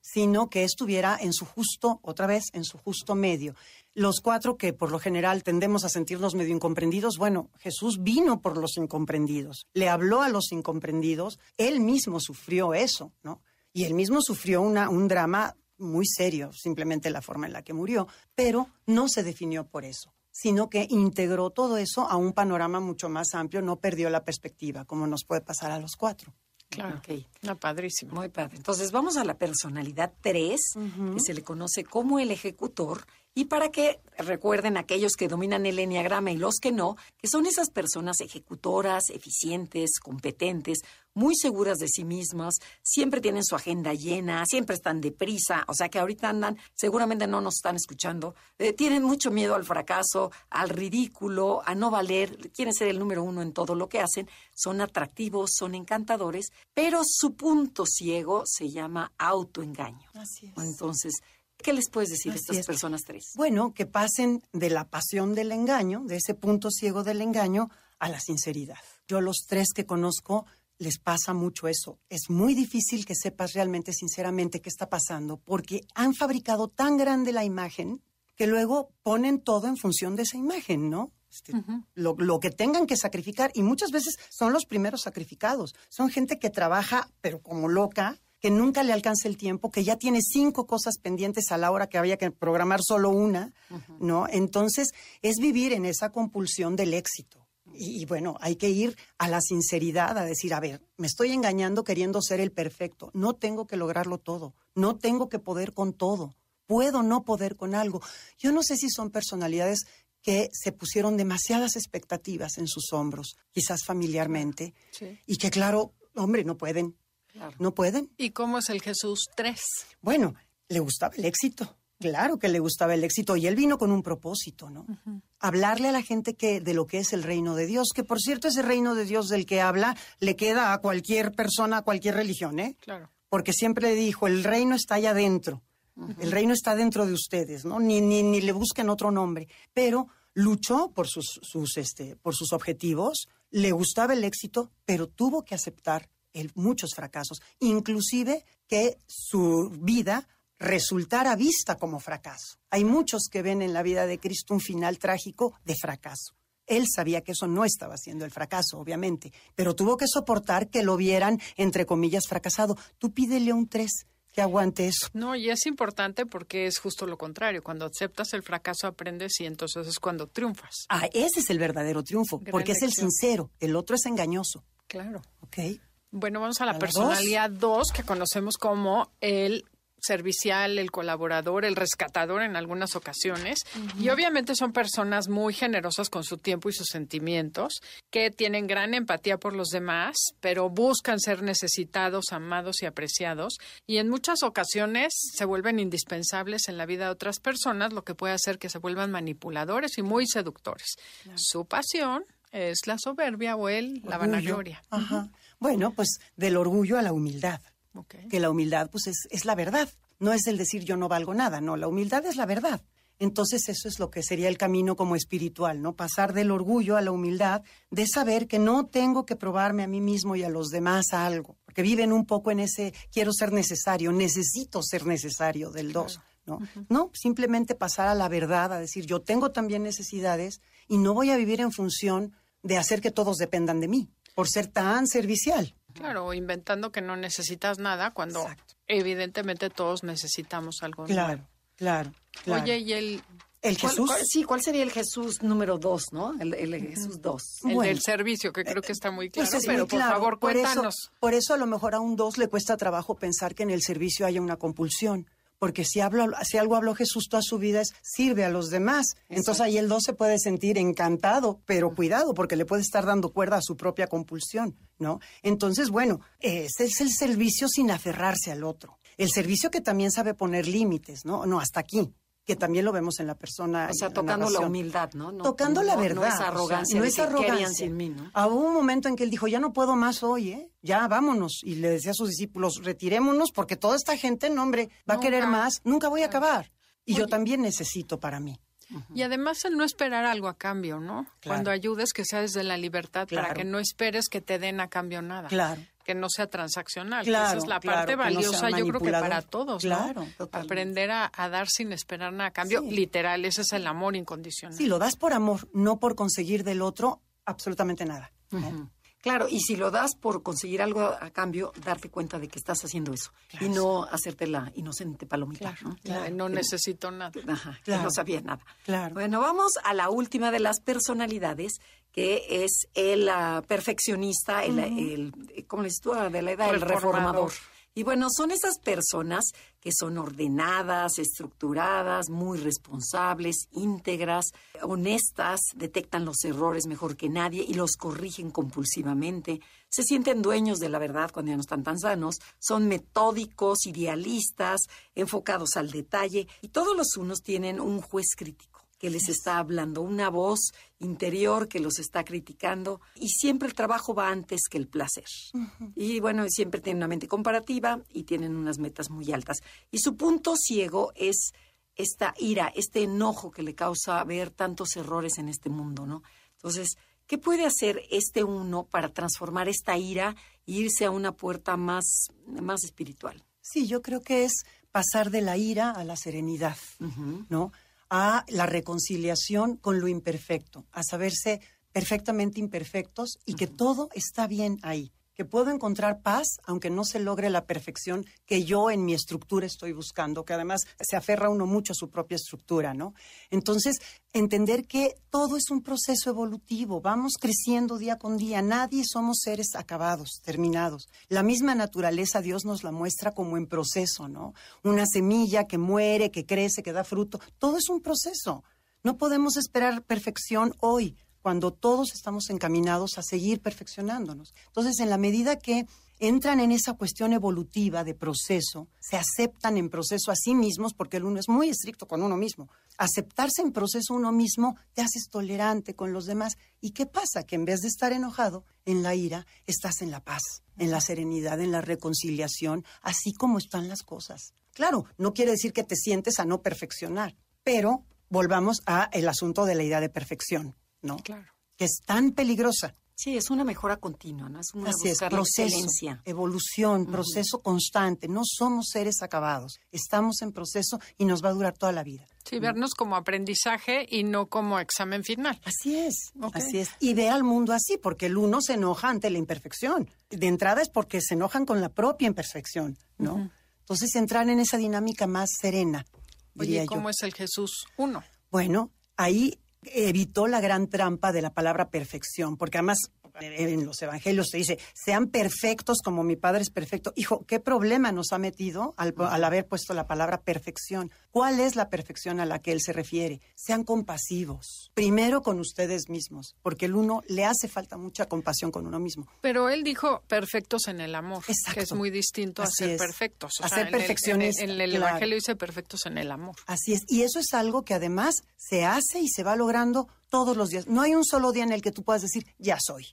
sino que estuviera en su justo, otra vez, en su justo medio. Los cuatro que por lo general tendemos a sentirnos medio incomprendidos, bueno, Jesús vino por los incomprendidos, le habló a los incomprendidos, él mismo sufrió eso, ¿no? Y él mismo sufrió una, un drama muy serio, simplemente la forma en la que murió, pero no se definió por eso, sino que integró todo eso a un panorama mucho más amplio, no perdió la perspectiva, como nos puede pasar a los cuatro. Claro. Ok. No, padrísimo. Muy padre. Entonces vamos a la personalidad 3, que se le conoce como el ejecutor, y para que recuerden aquellos que dominan el enneagrama y los que no, que son esas personas ejecutoras, eficientes, competentes, muy seguras de sí mismas, siempre tienen su agenda llena, siempre están deprisa, o sea que ahorita andan, seguramente no nos están escuchando, eh, tienen mucho miedo al fracaso, al ridículo, a no valer, quieren ser el número uno en todo lo que hacen, son atractivos, son encantadores, pero su punto ciego se llama autoengaño. Así es. Entonces, ¿qué les puedes decir a estas es. personas tres? Bueno, que pasen de la pasión del engaño, de ese punto ciego del engaño, a la sinceridad. Yo los tres que conozco les pasa mucho eso. Es muy difícil que sepas realmente, sinceramente, qué está pasando, porque han fabricado tan grande la imagen que luego ponen todo en función de esa imagen, ¿no? Este, lo, lo que tengan que sacrificar, y muchas veces son los primeros sacrificados. Son gente que trabaja, pero como loca, que nunca le alcanza el tiempo, que ya tiene cinco cosas pendientes a la hora que había que programar solo una, ¿no? Entonces, es vivir en esa compulsión del éxito. Y, y bueno, hay que ir a la sinceridad, a decir, a ver, me estoy engañando queriendo ser el perfecto. No tengo que lograrlo todo. No tengo que poder con todo. Puedo no poder con algo. Yo no sé si son personalidades que se pusieron demasiadas expectativas en sus hombros, quizás familiarmente, Sí. y que claro, hombre, no pueden. Claro. No pueden. ¿Y cómo es el Jesús 3? Bueno, le gustaba el éxito. Claro que le gustaba el éxito y él vino con un propósito, ¿no? Hablarle a la gente que de lo que es el reino de Dios, que por cierto ese reino de Dios del que habla le queda a cualquier persona, a cualquier religión, ¿eh? Claro. Porque siempre le dijo, el reino está allá adentro. El reino está dentro de ustedes, ¿no? Ni, ni, ni le busquen otro nombre. Pero luchó por sus, sus, este, por sus objetivos, le gustaba el éxito, pero tuvo que aceptar el- muchos fracasos, inclusive que su vida resultara vista como fracaso. Hay muchos que ven en la vida de Cristo un final trágico de fracaso. Él sabía que eso no estaba siendo el fracaso, obviamente, pero tuvo que soportar que lo vieran, entre comillas, fracasado. Tú pídele un tres que aguante eso. No, y es importante porque es justo lo contrario. Cuando aceptas el fracaso aprendes y entonces es cuando triunfas. Ah, ese es el verdadero triunfo, Gran porque es el sincero, el otro es engañoso, Claro. ¿ok? Bueno, vamos a la ¿A la personalidad 2, que conocemos como el servicial, el colaborador, el rescatador en algunas ocasiones. Y obviamente son personas muy generosas con su tiempo y sus sentimientos, que tienen gran empatía por los demás, pero buscan ser necesitados, amados y apreciados. Y en muchas ocasiones se vuelven indispensables en la vida de otras personas, lo que puede hacer que se vuelvan manipuladores y muy seductores. Su pasión es la soberbia o el, la vanagloria. Ajá. Bueno, pues del orgullo a la humildad. Que la humildad pues es, es la verdad, no es el decir yo no valgo nada, no, la humildad es la verdad. Entonces eso es lo que sería el camino como espiritual, ¿no? Pasar del orgullo a la humildad, de saber que no tengo que probarme a mí mismo y a los demás algo, porque viven un poco en ese quiero ser necesario, necesito ser necesario del dos, ¿no? No, simplemente pasar a la verdad, a decir yo tengo también necesidades y no voy a vivir en función de hacer que todos dependan de mí, por ser tan servicial. Claro, inventando que no necesitas nada cuando Exacto. evidentemente todos necesitamos algo. Claro, claro, nuevo. claro. Oye, y el ¿El ¿Cuál- Jesús? cuál- sí, ¿cuál sería el Jesús número dos, no? El, el Jesús dos. El Bueno. del servicio, que creo que está muy claro, Pues es pero muy por claro. favor, Por eso- cuéntanos. Por eso, a lo mejor a un dos le cuesta trabajo pensar que en el servicio haya una compulsión. Porque si, hablo, si algo habló Jesús toda su vida es sirve a los demás. Entonces ahí el dos se puede sentir encantado, pero cuidado, porque le puede estar dando cuerda a su propia compulsión, ¿no? Entonces, bueno, ese es el servicio sin aferrarse al otro. El servicio que también sabe poner límites, ¿no? No, hasta aquí, que también lo vemos en la persona. O sea, en la tocando la humildad, ¿no? No- tocando la verdad. No es o sea, arrogancia. no es que, ¿qué harían arrogancia. sin mí, ¿no? Ah, hubo un momento en que él dijo, ya no puedo más hoy, ¿eh? Ya vámonos. Y le decía a sus discípulos, retirémonos porque toda esta gente, no, hombre, va a querer más, nunca voy a acabar. Y yo también necesito para mí. Y además el no esperar algo a cambio, ¿no? Claro. Cuando ayudes que sea desde la libertad para que no esperes que te den a cambio nada. Claro. Que no sea transaccional. Claro, esa es la claro, parte no valiosa, yo creo que para todos. Claro. Aprender a, a dar sin esperar nada a cambio, Sí. literal, ese es el amor incondicional. Sí, lo das por amor, no por conseguir del otro absolutamente nada. Claro, y si lo das por conseguir algo a, cambio, darte cuenta de que estás haciendo eso y no hacerte la inocente palomita. ¿no? Necesito nada. Ajá, no sabía nada. Claro. Bueno, vamos a la última de las personalidades, que es el ah, perfeccionista, el, el- ¿cómo le dices tú? Adelaida? El Reformador. Y bueno, son esas personas que son ordenadas, estructuradas, muy responsables, íntegras, honestas, detectan los errores mejor que nadie y los corrigen compulsivamente, se sienten dueños de la verdad cuando ya no están tan sanos, son metódicos, idealistas, enfocados al detalle. Y todos los unos tienen un juez crítico que les está hablando, una voz interior que los está criticando y siempre el trabajo va antes que el placer. Y bueno, siempre tienen una mente comparativa y tienen unas metas muy altas. Y su punto ciego es esta ira, este enojo que le causa ver tantos errores en este mundo, ¿no? Entonces, ¿qué puede hacer este uno para transformar esta ira e irse a una puerta más, más espiritual? Sí, yo creo que es pasar de la ira a la serenidad, ¿no? A la reconciliación con lo imperfecto, a saberse perfectamente imperfectos y que todo está bien ahí, que puedo encontrar paz aunque no se logre la perfección que yo en mi estructura estoy buscando, que además se aferra uno mucho a su propia estructura, ¿no? Entonces, entender que todo es un proceso evolutivo, vamos creciendo día con día, nadie somos seres acabados, terminados. La misma naturaleza Dios nos la muestra como en proceso, ¿no? Una semilla que muere, que crece, que da fruto, todo es un proceso. No podemos esperar perfección hoy, cuando todos estamos encaminados a seguir perfeccionándonos. Entonces, en la medida que entran en esa cuestión evolutiva de proceso, se aceptan en proceso a sí mismos, porque el uno es muy estricto con uno mismo. Aceptarse en proceso uno mismo te haces tolerante con los demás. ¿Y qué pasa? Que en vez de estar enojado, en la ira, estás en la paz, en la serenidad, en la reconciliación, así como están las cosas. Claro, no quiere decir que te sientes a no perfeccionar, pero volvamos a el asunto de la idea de perfección, ¿no? Claro. Que es tan peligrosa. Sí, es una mejora continua, ¿no? Es una Así es, buscar la proceso, excelencia. evolución, proceso constante. No somos seres acabados. Estamos en proceso y nos va a durar toda la vida. Sí, vernos como aprendizaje y no como examen final. Así es, así es. Y ver al mundo así, porque el uno se enoja ante la imperfección. De entrada es porque se enojan con la propia imperfección, ¿no? Entonces entrar en esa dinámica más serena, Oye, yo. ¿cómo es el Jesús uno? Bueno, ahí evitó la gran trampa de la palabra perfección, porque además en los evangelios se dice, sean perfectos como mi Padre es perfecto. Hijo, ¿qué problema nos ha metido al, al haber puesto la palabra perfección? ¿Cuál es la perfección a la que Él se refiere? Sean compasivos, primero con ustedes mismos, porque el uno le hace falta mucha compasión con uno mismo. Pero él dijo perfectos en el amor, Exacto. que es muy distinto a Así ser es. perfectos. A sea, ser en el- perfeccionista, En el, en el claro. Evangelio dice perfectos en el amor. Así es, y eso es algo que además se hace y se va logrando todos los días. No hay un solo día en el que tú puedas decir, ya soy.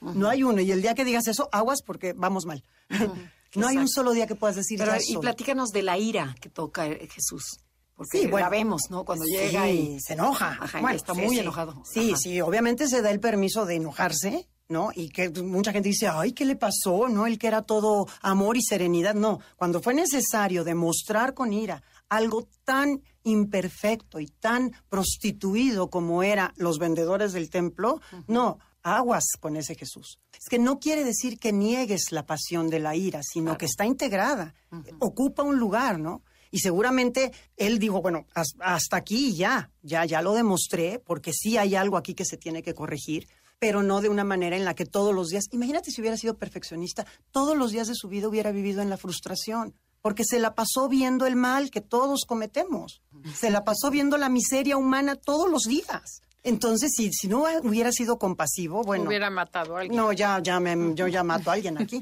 No hay uno, y el día que digas eso, aguas porque vamos mal. no hay un solo día que puedas decir, Pero, ya y soy. platícanos de la ira que toca eh, Jesús. Porque Sí, bueno. la vemos, ¿no? Cuando Sí, llega y se enoja. Ajá, y Bueno, está sí, muy sí. enojado. Sí, Ajá. sí, obviamente se da el permiso de enojarse, ¿no? Y que mucha gente dice, ay, ¿qué le pasó? ¿No? El que era todo amor y serenidad. No, cuando fue necesario demostrar con ira algo tan imperfecto y tan prostituido como eran los vendedores del templo, no, aguas con ese Jesús. Es que no quiere decir que niegues la pasión de la ira, sino que está integrada, ocupa un lugar, ¿no? Y seguramente él dijo, bueno, hasta aquí ya, ya, ya lo demostré, porque sí hay algo aquí que se tiene que corregir, pero no de una manera en la que todos los días, imagínate si hubiera sido perfeccionista, todos los días de su vida hubiera vivido en la frustración, porque se la pasó viendo el mal que todos cometemos, se la pasó viendo la miseria humana todos los días. Entonces, si, si no hubiera sido compasivo, bueno. Hubiera matado a alguien. No, ya, ya me, yo ya mato a alguien aquí.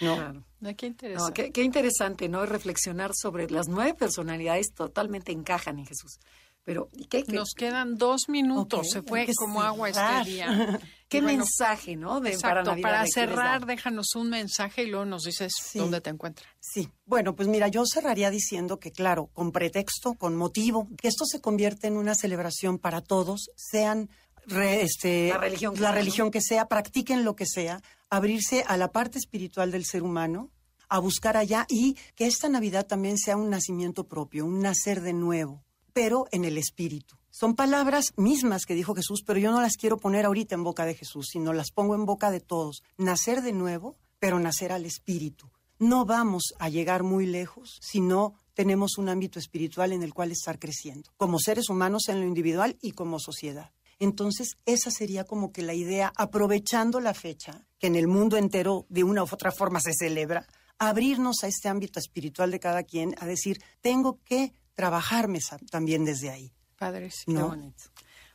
No. Qué interesante. qué, interesante, ¿no? Reflexionar sobre las nueve personalidades totalmente encajan en Jesús. Pero, ¿qué, Nos quedan dos minutos. Se fue como agua este día. Qué mensaje, ¿no? De, exacto, para, cerrar, déjanos un mensaje y luego nos dices dónde te encuentras. Sí, bueno, pues mira, yo cerraría diciendo que, claro, con pretexto, con motivo, que esto se convierte en una celebración para todos, sean este, la, religión que, la religión que sea, practiquen lo que sea, abrirse a la parte espiritual del ser humano, a buscar allá y que esta Navidad también sea un nacimiento propio, un nacer de nuevo, pero en el espíritu. Son palabras mismas que dijo Jesús, pero yo no las quiero poner ahorita en boca de Jesús, sino las pongo en boca de todos. Nacer de nuevo, pero nacer al espíritu. No vamos a llegar muy lejos si no tenemos un ámbito espiritual en el cual estar creciendo, como seres humanos en lo individual y como sociedad. Entonces, esa sería como que la idea, aprovechando la fecha, que en el mundo entero de una u otra forma se celebra, abrirnos a este ámbito espiritual de cada quien, a decir, tengo que trabajarme también desde ahí. Padrísimo. ¿No? bonito.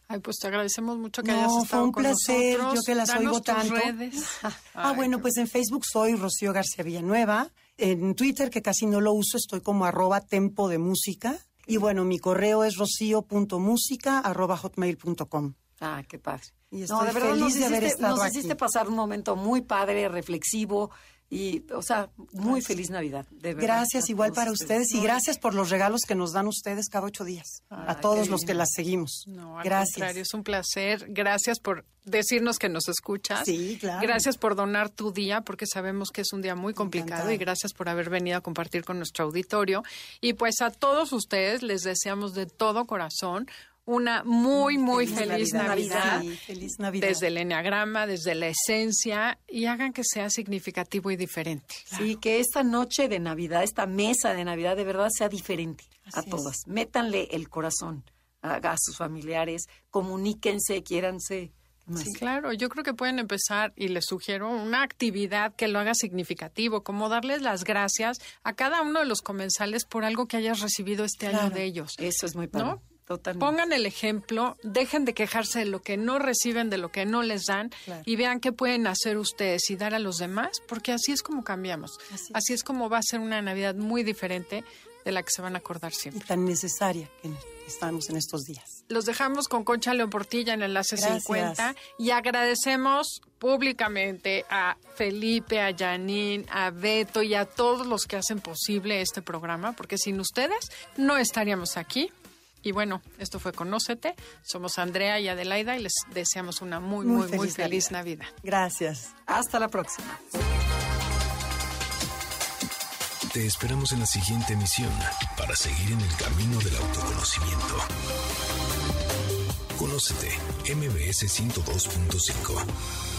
Ay, pues te agradecemos mucho que hayas estado fue un placer, yo que las oigo tanto. Redes. ah, bueno, pues en Facebook soy Rocío García Villanueva. En Twitter, que casi no lo uso, estoy como arroba tempo de música. Y bueno, mi correo es rocío.música arroba hotmail.com. Ah, qué padre. Y estoy no, de verdad feliz nos hiciste, de haber estado nos hiciste pasar un momento muy padre, reflexivo, y, o sea, muy feliz Navidad, de verdad. Gracias igual para ustedes, y gracias por los regalos que nos dan ustedes cada ocho días, a todos los que las seguimos. No, al gracias. contrario, es un placer. Gracias por decirnos que nos escuchas. Sí, claro. Gracias por donar tu día, porque sabemos que es un día muy complicado, y gracias por haber venido a compartir con nuestro auditorio. Y pues a todos ustedes les deseamos de todo corazón una muy, muy feliz, Navidad. feliz Navidad. Desde el enneagrama, desde la esencia, y hagan que sea significativo y diferente. Sí, que esta noche de Navidad, esta mesa de Navidad, de verdad sea diferente a todas. Métanle el corazón a, a, sus familiares, comuníquense, quiéranse. Sí, claro, yo creo que pueden empezar y les sugiero una actividad que lo haga significativo, como darles las gracias a cada uno de los comensales por algo que hayas recibido este año de ellos. Eso es muy padre. Pongan el ejemplo, dejen de quejarse de lo que no reciben, de lo que no les dan y vean qué pueden hacer ustedes y dar a los demás, porque así es como cambiamos. Así. es como va a ser una Navidad muy diferente de la que se van a acordar siempre. Y tan necesaria que estamos en estos días. Los dejamos con Concha León Portilla en Enlace 50 y agradecemos públicamente a Felipe, a Janine, a Beto y a todos los que hacen posible este programa, porque sin ustedes no estaríamos aquí. Y bueno, esto fue Conócete. Somos Andrea y Adelaida y les deseamos una muy, muy, muy, feliz, Navidad. Gracias. Hasta la próxima. Te esperamos en la siguiente emisión para seguir en el camino del autoconocimiento. Conócete, MBS 102.5.